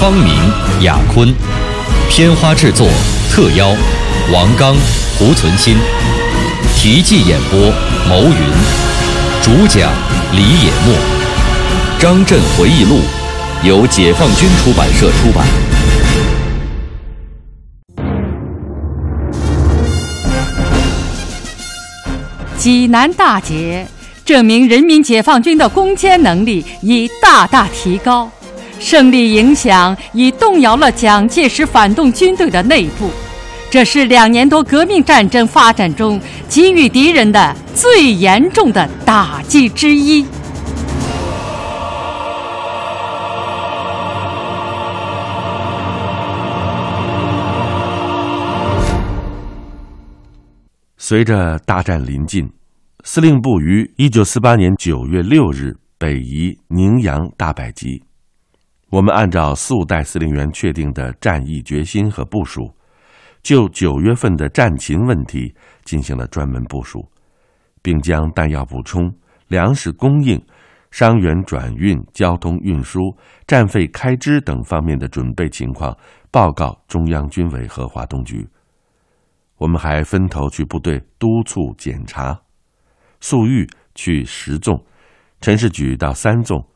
方明、雅坤，片花制作特邀王刚、胡存新，题记演播牟云，主讲李野墨，《张震回忆录》由解放军出版社出版。济南大捷，证明人民解放军的攻坚能力已大大提高，胜利影响已动摇了蒋介石反动军队的内部，这是两年多革命战争发展中给予敌人的最严重的打击之一。随着大战临近，司令部于一九四八年九月六日北移宁阳大百集。我们按照四五代司令员确定的战役决心和部署，就九月份的战勤问题进行了专门部署，并将弹药补充、粮食供应、伤员转运、交通运输、战费开支等方面的准备情况报告中央军委和华东局。我们还分头去部队督促检查，粟裕去十纵，陈士举到三纵，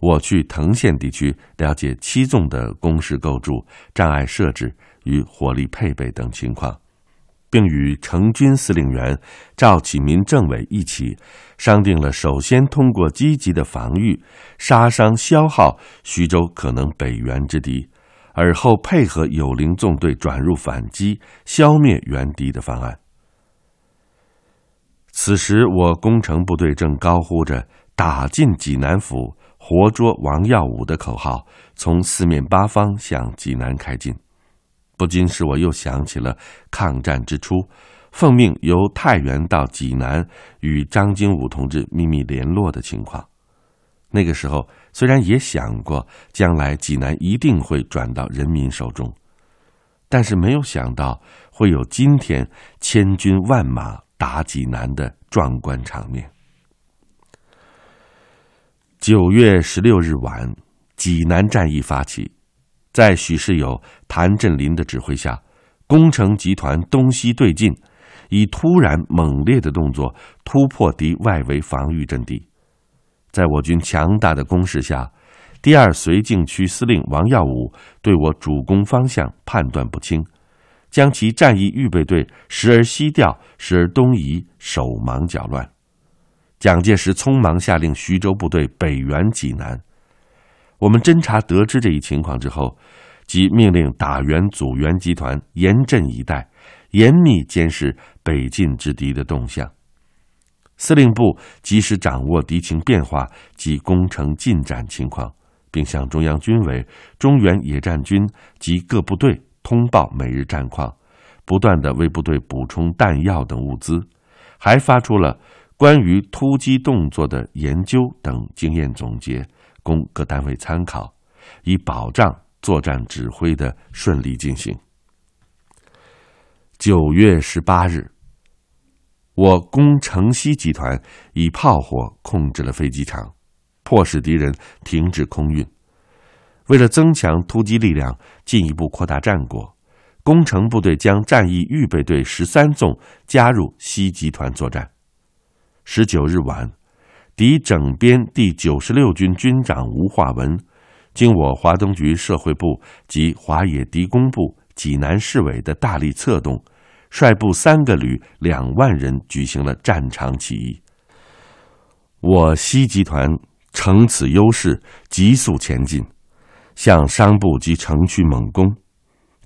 我去藤县地区了解七纵的工事构筑、障碍设置与火力配备等情况，并与成军司令员赵启民政委一起商定了：首先通过积极的防御，杀伤消耗徐州可能北援之敌。而后配合友邻纵队转入反击，消灭援敌的方案。此时，我攻城部队正高呼着“打进济南府，活捉王耀武”的口号，从四面八方向济南开进，不禁使我又想起了抗战之初，奉命由太原到济南与张经武同志秘密联络的情况。那个时候，虽然也想过将来济南一定会转到人民手中，但是没有想到会有今天千军万马打济南的壮观场面。九月十六日晚，济南战役发起，在许世友、谭震林的指挥下，工程集团东西对进，以突然猛烈的动作突破敌外围防御阵地。在我军强大的攻势下，第二绥靖区司令王耀武对我主攻方向判断不清，将其战役预备队时而西调，时而东移，手忙脚乱。蒋介石匆忙下令徐州部队北援济南。我们侦查得知这一情况之后，即命令打援阻援集团严阵以待，严密监视北进之敌的动向。司令部及时掌握敌情变化及工程进展情况，并向中央军委、中原野战军及各部队通报每日战况，不断的为部队补充弹药等物资，还发出了关于突击动作的研究等经验总结，供各单位参考，以保障作战指挥的顺利进行。九月十八日。我攻城西集团以炮火控制了飞机场，迫使敌人停止空运。为了增强突击力量，进一步扩大战果，攻城部队将战役预备队十三纵加入西集团作战。十九日晚，敌整编第九十六军军长吴化文，经我华东局社会部及华野敌工部、济南市委的大力策动。率部三个旅两万人举行了战场起义。我西集团乘此优势急速前进，向商埠及城区猛攻，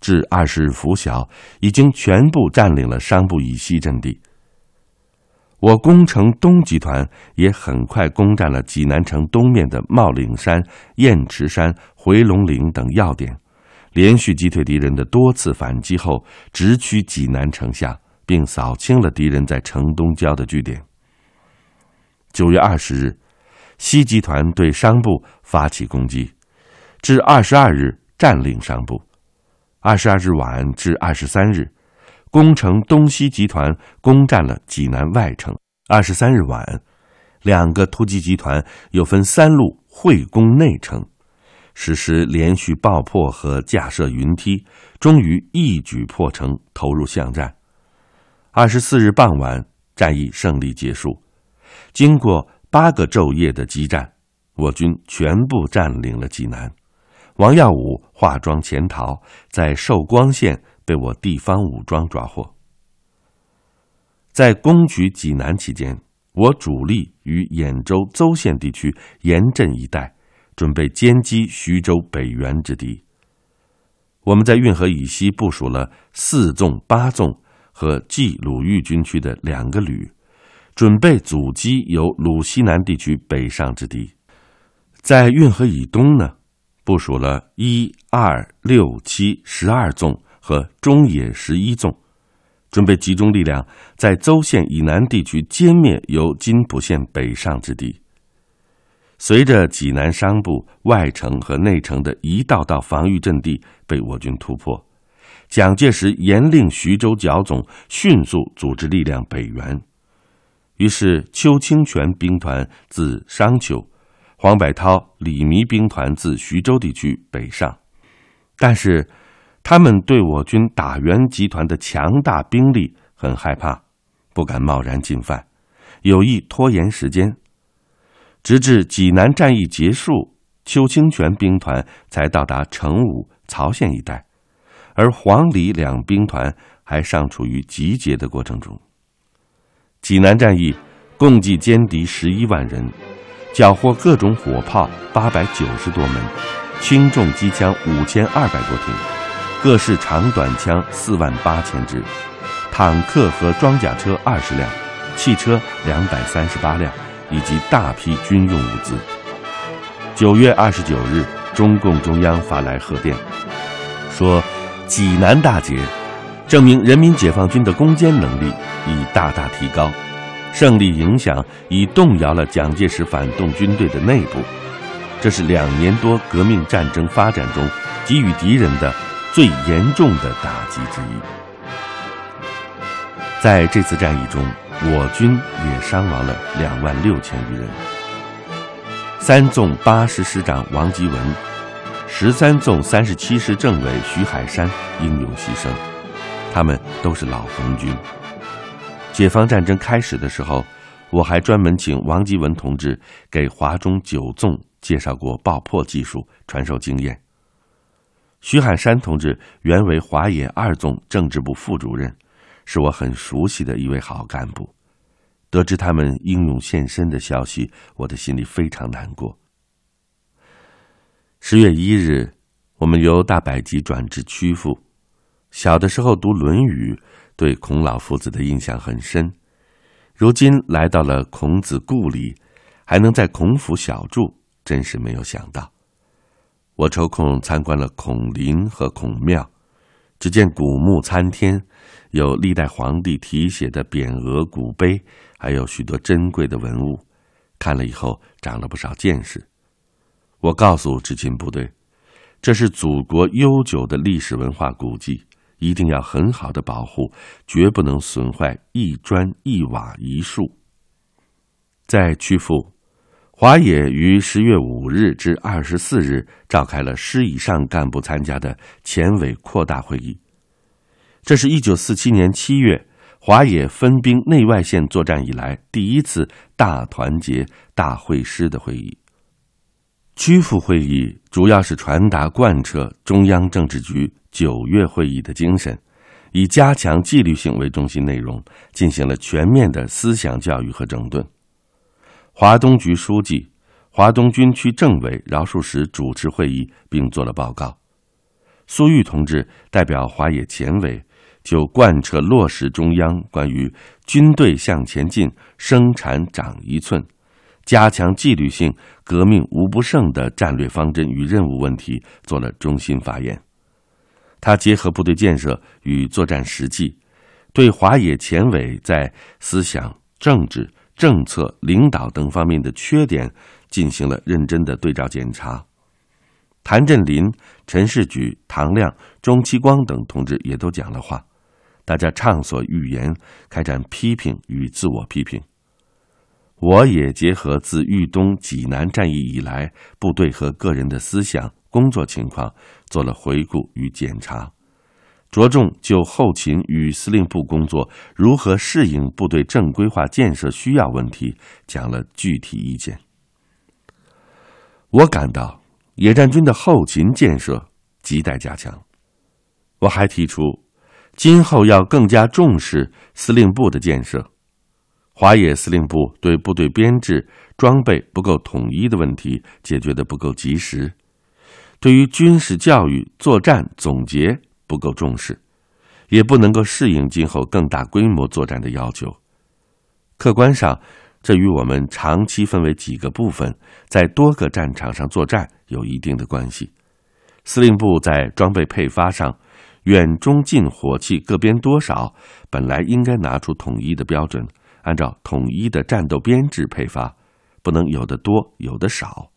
至二十日拂晓，已经全部占领了商埠以西阵地。我攻城东集团也很快攻占了济南城东面的茂岭山、雁池山、回龙岭等要点，连续击退敌人的多次反击后，直趋济南城下，并扫清了敌人在城东郊的据点。九月二十日，西集团对商部发起攻击，至二十二日占领商部。二十二日晚至二十三日，攻城东西集团攻占了济南外城。二十三日晚，两个突击集团又分三路会攻内城。实施连续爆破和架设云梯，终于一举破城，投入巷战。二十四日傍晚，战役胜利结束。经过八个昼夜的激战，我军全部占领了济南。王耀武化妆潜逃，在寿光县被我地方武装抓获。在攻取济南期间，我主力于兖州邹县地区严阵以待。准备歼击徐州北援之敌。我们在运河以西部署了四纵、八纵和冀鲁豫军区的两个旅，准备阻击由鲁西南地区北上之敌。在运河以东呢，部署了一二六七十二纵和中野十一纵，准备集中力量在邹县以南地区歼灭由津浦县北上之敌。随着济南商埠外城和内城的一道道防御阵地被我军突破，蒋介石严令徐州剿总迅速组织力量北援。于是，邱清泉兵团自商丘，黄百韬、李弥兵团自徐州地区北上。但是，他们对我军打援集团的强大兵力很害怕，不敢贸然进犯，有意拖延时间。直至济南战役结束，邱清泉兵团才到达成武、曹县一带，而黄、李两兵团还尚处于集结的过程中。济南战役共计歼敌十一万人，缴获各种火炮八百九十多门，轻重机枪五千二百多挺，各式长短枪四万八千支，坦克和装甲车二十辆，汽车两百三十八辆。以及大批军用物资。九月二十九日，中共中央发来贺电，说：“济南大捷，证明人民解放军的攻坚能力已大大提高，胜利影响已动摇了蒋介石反动军队的内部。这是两年多革命战争发展中给予敌人的最严重的打击之一。在这次战役中。”我军也伤亡了两万六千余人。三纵八师师长王吉文，十三纵三十七师政委徐海山英勇牺牲，他们都是老红军。解放战争开始的时候，我还专门请王吉文同志给华中九纵介绍过爆破技术，传授经验。徐海山同志原为华野二纵政治部副主任。是我很熟悉的一位好干部，得知他们英勇献身的消息，我的心里非常难过。十月一日，我们由大百集转至曲阜。小的时候读《论语》，对孔老夫子的印象很深。如今来到了孔子故里，还能在孔府小住，真是没有想到。我抽空参观了孔林和孔庙。只见古木参天，有历代皇帝题写的匾额、古碑，还有许多珍贵的文物。看了以后，长了不少见识。我告诉执勤部队，这是祖国悠久的历史文化古迹，一定要很好的保护，绝不能损坏一砖一瓦一树。在曲阜。华野于十月五日至二十四日召开了师以上干部参加的前委扩大会议。这是一九四七年七月华野分兵内外线作战以来第一次大团结大会师的会议。曲阜会议主要是传达贯彻中央政治局九月会议的精神，以加强纪律性为中心内容，进行了全面的思想教育和整顿。华东局书记、华东军区政委饶漱石主持会议，并作了报告。苏玉同志代表华野前委，就贯彻落实中央关于军队向前进、生产长一寸、加强纪律性、革命无不胜的战略方针与任务问题，做了中心发言。他结合部队建设与作战实际，对华野前委在思想、政治、政策、领导等方面的缺点进行了认真的对照检查。谭震林、陈士举、唐亮、钟其光等同志也都讲了话，大家畅所欲言，开展批评与自我批评。我也结合自豫东、济南战役以来部队和个人的思想、工作情况做了回顾与检查，着重就后勤与司令部工作如何适应部队正规化建设需要问题讲了具体意见。我感到野战军的后勤建设亟待加强。我还提出，今后要更加重视司令部的建设。华野司令部对部队编制、装备不够统一的问题解决的不够及时，对于军事教育、作战总结不够重视，也不能够适应今后更大规模作战的要求。客观上，这与我们长期分为几个部分，在多个战场上作战有一定的关系。司令部在装备配发上，远、中、近火器各编多少，本来应该拿出统一的标准。按照统一的战斗编制配发，不能有的多有的少。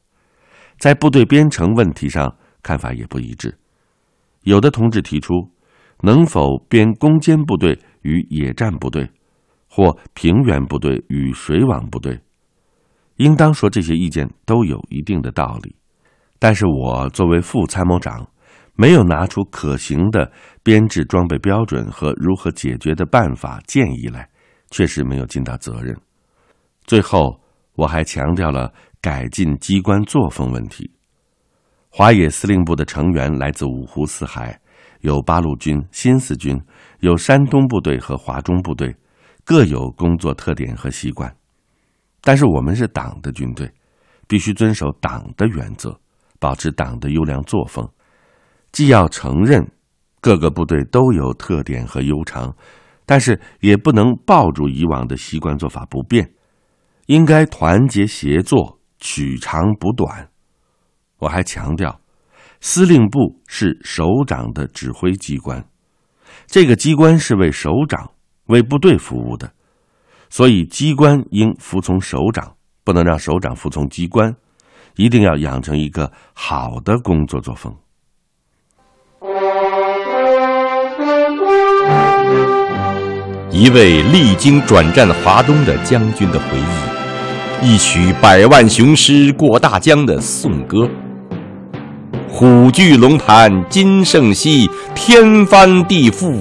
在部队编成问题上，看法也不一致。有的同志提出，能否编攻坚部队与野战部队，或平原部队与水网部队？应当说，这些意见都有一定的道理。但是我作为副参谋长，没有拿出可行的编制装备标准和如何解决的办法建议来。确实没有尽到责任。最后，我还强调了改进机关作风问题。华野司令部的成员来自五湖四海，有八路军、新四军，有山东部队和华中部队，各有工作特点和习惯。但是我们是党的军队，必须遵守党的原则，保持党的优良作风。既要承认各个部队都有特点和优长。但是也不能抱住以往的习惯做法不变，应该团结协作，取长补短。我还强调，司令部是首长的指挥机关，这个机关是为首长、为部队服务的，所以机关应服从首长，不能让首长服从机关，一定要养成一个好的工作作风。一位历经转战华东的将军的回忆，一曲百万雄师过大江的颂歌。虎踞龙盘今胜昔，天翻地覆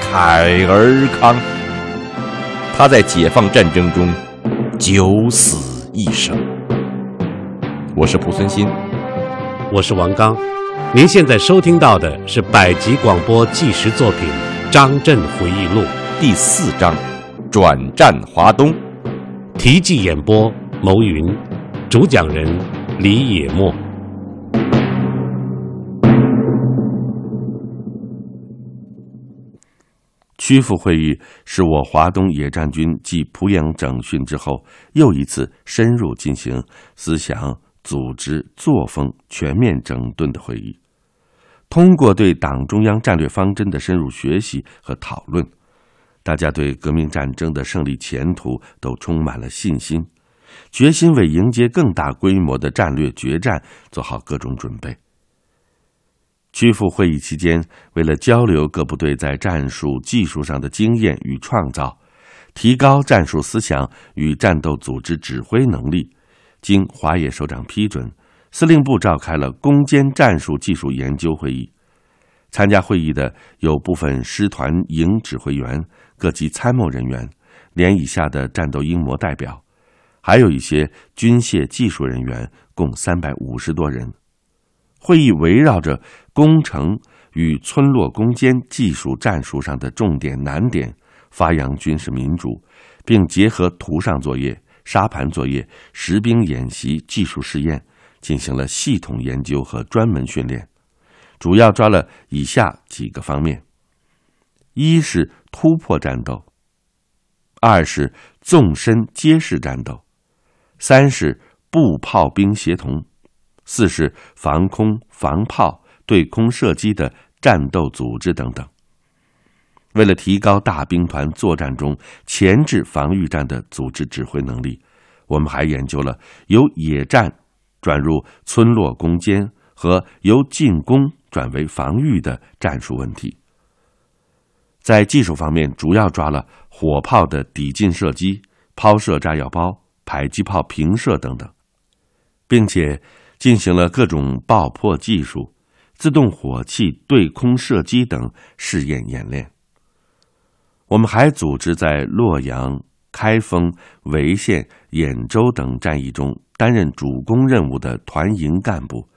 慨而慷。他在解放战争中九死一生。我是蒲存昕，我是王刚。您现在收听到的是百集广播纪实作品《张震回忆录》。第四章，转战华东。题记演播：牟云，主讲人李野墨。曲阜会议是我华东野战军继濮阳整训之后又一次深入进行思想、组织、作风全面整顿的会议。通过对党中央战略方针的深入学习和讨论。大家对革命战争的胜利前途都充满了信心，决心为迎接更大规模的战略决战做好各种准备。曲阜会议期间，为了交流各部队在战术技术上的经验与创造，提高战术思想与战斗组织指挥能力，经华野首长批准，司令部召开了攻坚战术技术研究会议。参加会议的有部分师团营指挥员。各级参谋人员、连以下的战斗英模代表，还有一些军械技术人员，共三百五十多人。会议围绕着工程与村落攻坚技术战术上的重点难点，发扬军事民主，并结合图上作业、沙盘作业、实兵演习、技术试验，进行了系统研究和专门训练。主要抓了以下几个方面：一是。突破战斗，二是纵深结实战斗，三是步炮兵协同，四是防空防炮对空射击的战斗组织等等。为了提高大兵团作战中前置防御战的组织指挥能力，我们还研究了由野战转入村落攻坚和由进攻转为防御的战术问题。在技术方面，主要抓了火炮的抵近射击、抛射炸药包、迫击炮平射等等，并且进行了各种爆破技术、自动火器对空射击等试验演练。我们还组织在洛阳、开封、潍县、兖州等战役中担任主攻任务的团营干部，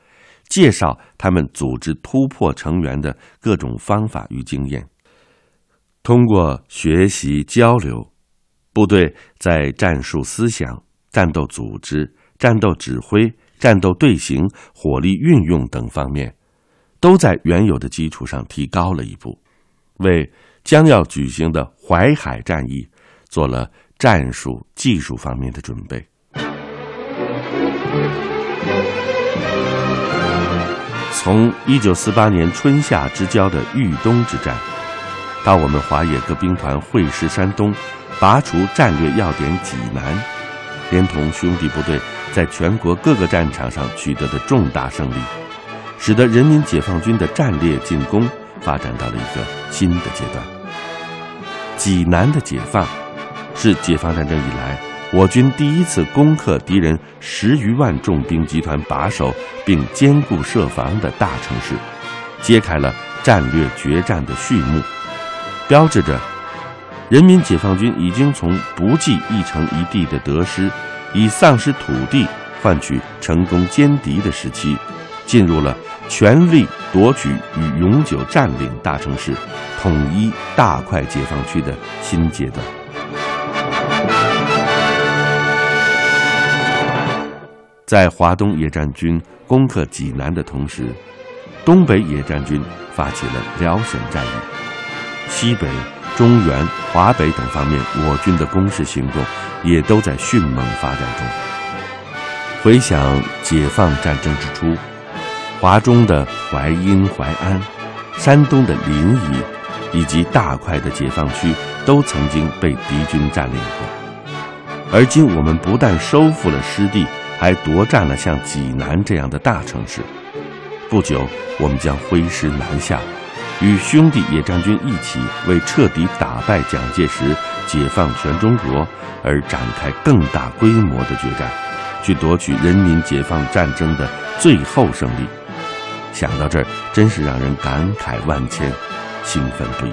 介绍他们组织突破成员的各种方法与经验。通过学习交流，部队在战术思想、战斗组织、战斗指挥、战斗队形、火力运用等方面，都在原有的基础上提高了一步，为。将要举行的淮海战役，做了战术技术方面的准备。从一九四八年春夏之交的豫东之战，到我们华野各兵团会师山东，拔除战略要点济南，连同兄弟部队在全国各个战场上取得的重大胜利，使得人民解放军的战略进攻发展到了一个新的阶段。济南的解放，是解放战争以来我军第一次攻克敌人十余万重兵集团把守并坚固设防的大城市，揭开了战略决战的序幕，标志着人民解放军已经从不计一城一地的得失，以丧失土地换取成功歼敌的时期，进入了全力夺取与永久占领大城市。统一大块解放区的新阶段，在华东野战军攻克济南的同时，东北野战军发起了辽沈战役，西北、中原、华北等方面，我军的攻势行动也都在迅猛发展中。回想解放战争之初，华中的淮阴、淮安，山东的临沂。以及大块的解放区都曾经被敌军占领过，而今我们不但收复了失地，还夺占了像济南这样的大城市。不久，我们将挥师南下，与兄弟野战军一起，为彻底打败蒋介石、解放全中国而展开更大规模的决战，去夺取人民解放战争的最后胜利。想到这儿，真是让人感慨万千。兴奋不已。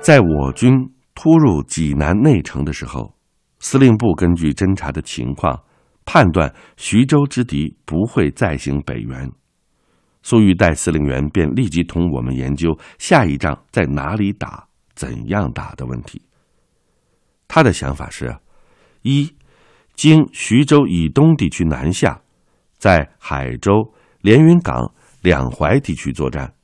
在我军突入济南内城的时候，司令部根据侦察的情况，判断徐州之敌不会再行北援。苏玉岱司令员便立即同我们研究下一仗在哪里打、怎样打的问题。他的想法是。一，经徐州以东地区南下，在海州、连云港、两淮地区作战，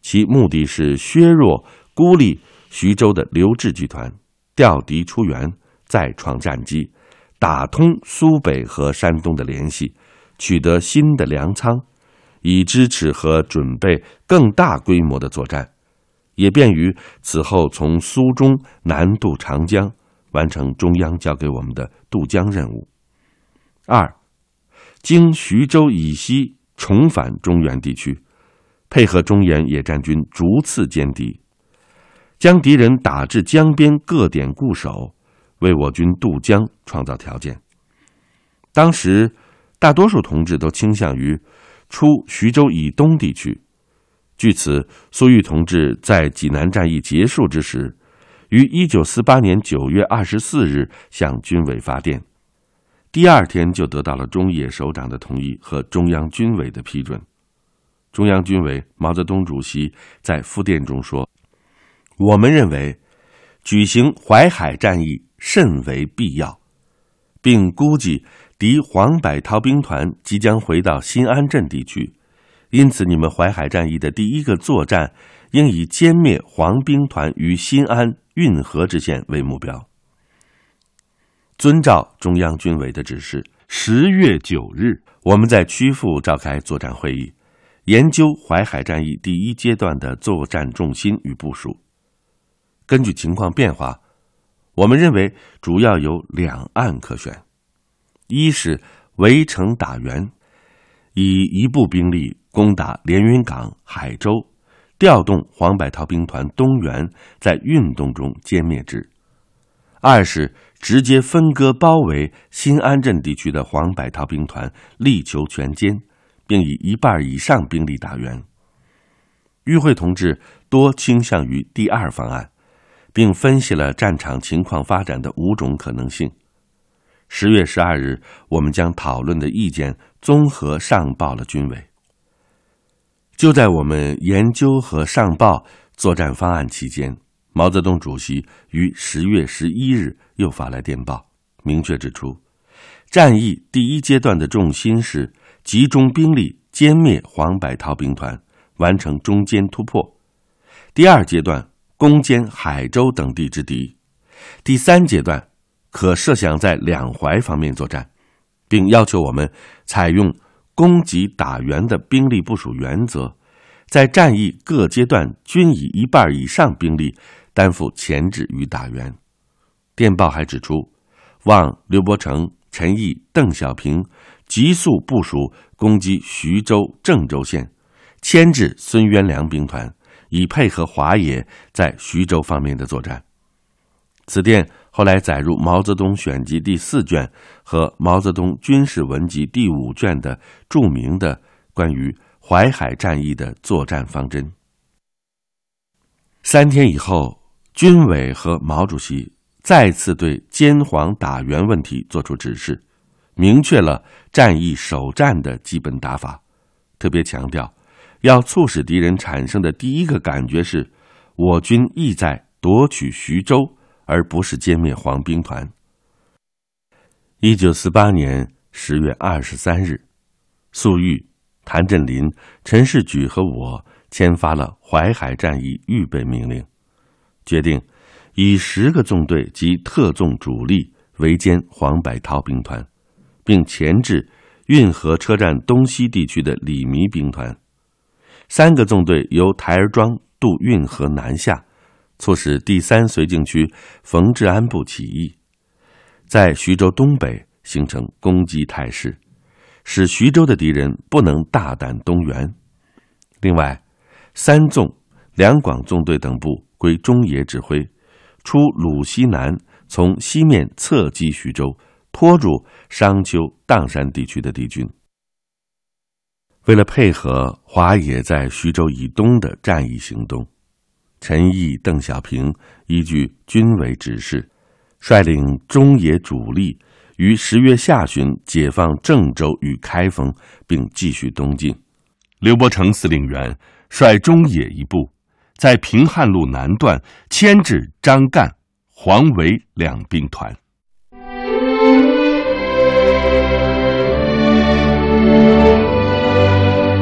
其目的是削弱、孤立徐州的刘志集团，调敌出援，再创战机，打通苏北和山东的联系，取得新的粮仓，以支持和准备更大规模的作战，也便于此后从苏中南渡长江。完成中央交给我们的渡江任务。二，经徐州以西重返中原地区，配合中原野战军逐次歼敌，将敌人打至江边各点固守，为我军渡江创造条件。当时，大多数同志都倾向于出徐州以东地区。据此，苏玉同志在济南战役结束之时。于一九四八年九月二十四日向军委发电，第二天就得到了中野首长的同意和中央军委的批准。中央军委毛泽东主席在复电中说：“我们认为举行淮海战役甚为必要，并估计敌黄百韬兵团即将回到新安镇地区，因此你们淮海战役的第一个作战应以歼灭黄兵团于新安。”运河之线为目标。遵照中央军委的指示，十月九日，我们在曲阜召开作战会议，研究淮海战役第一阶段的作战重心与部署。根据情况变化，我们认为主要有两岸可选：一是围城打援，以一部兵力攻打连云港、海州，调动黄百韬兵团东援，在运动中歼灭之；二是直接分割包围新安镇地区的黄百韬兵团，力求全歼，并以一半以上兵力打援。与会同志多倾向于第二方案，并分析了战场情况发展的五种可能性。十月十二日，我们将讨论的意见综合上报了军委。就在我们研究和上报作战方案期间。毛泽东主席于十月十一日又发来电报，明确指出，战役第一阶段的重心是集中兵力歼灭黄百韬兵团，完成中间突破；第二阶段攻坚海州等地之敌；第三阶段可设想在两淮方面作战，并要求我们采用攻击打援的兵力部署原则，在战役各阶段均以一半以上兵力。担负前置与打援。电报还指出，望刘伯承、陈毅、邓小平急速部署攻击徐州、郑州县，牵制孙元良兵团，以配合华野在徐州方面的作战。此电后来载入《毛泽东选集》第四卷和《毛泽东军事文集》第五卷的著名的关于淮海战役的作战方针。三天以后。军委和毛主席再次对歼黄打援问题作出指示，明确了战役首战的基本打法，特别强调，要促使敌人产生的第一个感觉是，我军意在夺取徐州，而不是歼灭黄兵团。一九四八年十月二十三日，粟裕、谭震林、陈士举和我签发了淮海战役预备命令。决定以十个纵队及特纵主力围歼黄百韬兵团，并钳制运河车站东西地区的李弥兵团；三个纵队由台儿庄渡运河南下，促使第三绥靖区冯治安部起义，在徐州东北形成攻击态势，使徐州的敌人不能大胆东援。另外，三纵、两广纵队等部。归中野指挥，出鲁西南，从西面侧击徐州，拖住商丘、砀山地区的敌军。为了配合华野在徐州以东的战役行动，陈毅邓小平依据军委指示率领中野主力于十月下旬解放郑州与开封并继续东进。刘伯承司令员率中野一部在平汉路南段牵制张干黄维两兵团。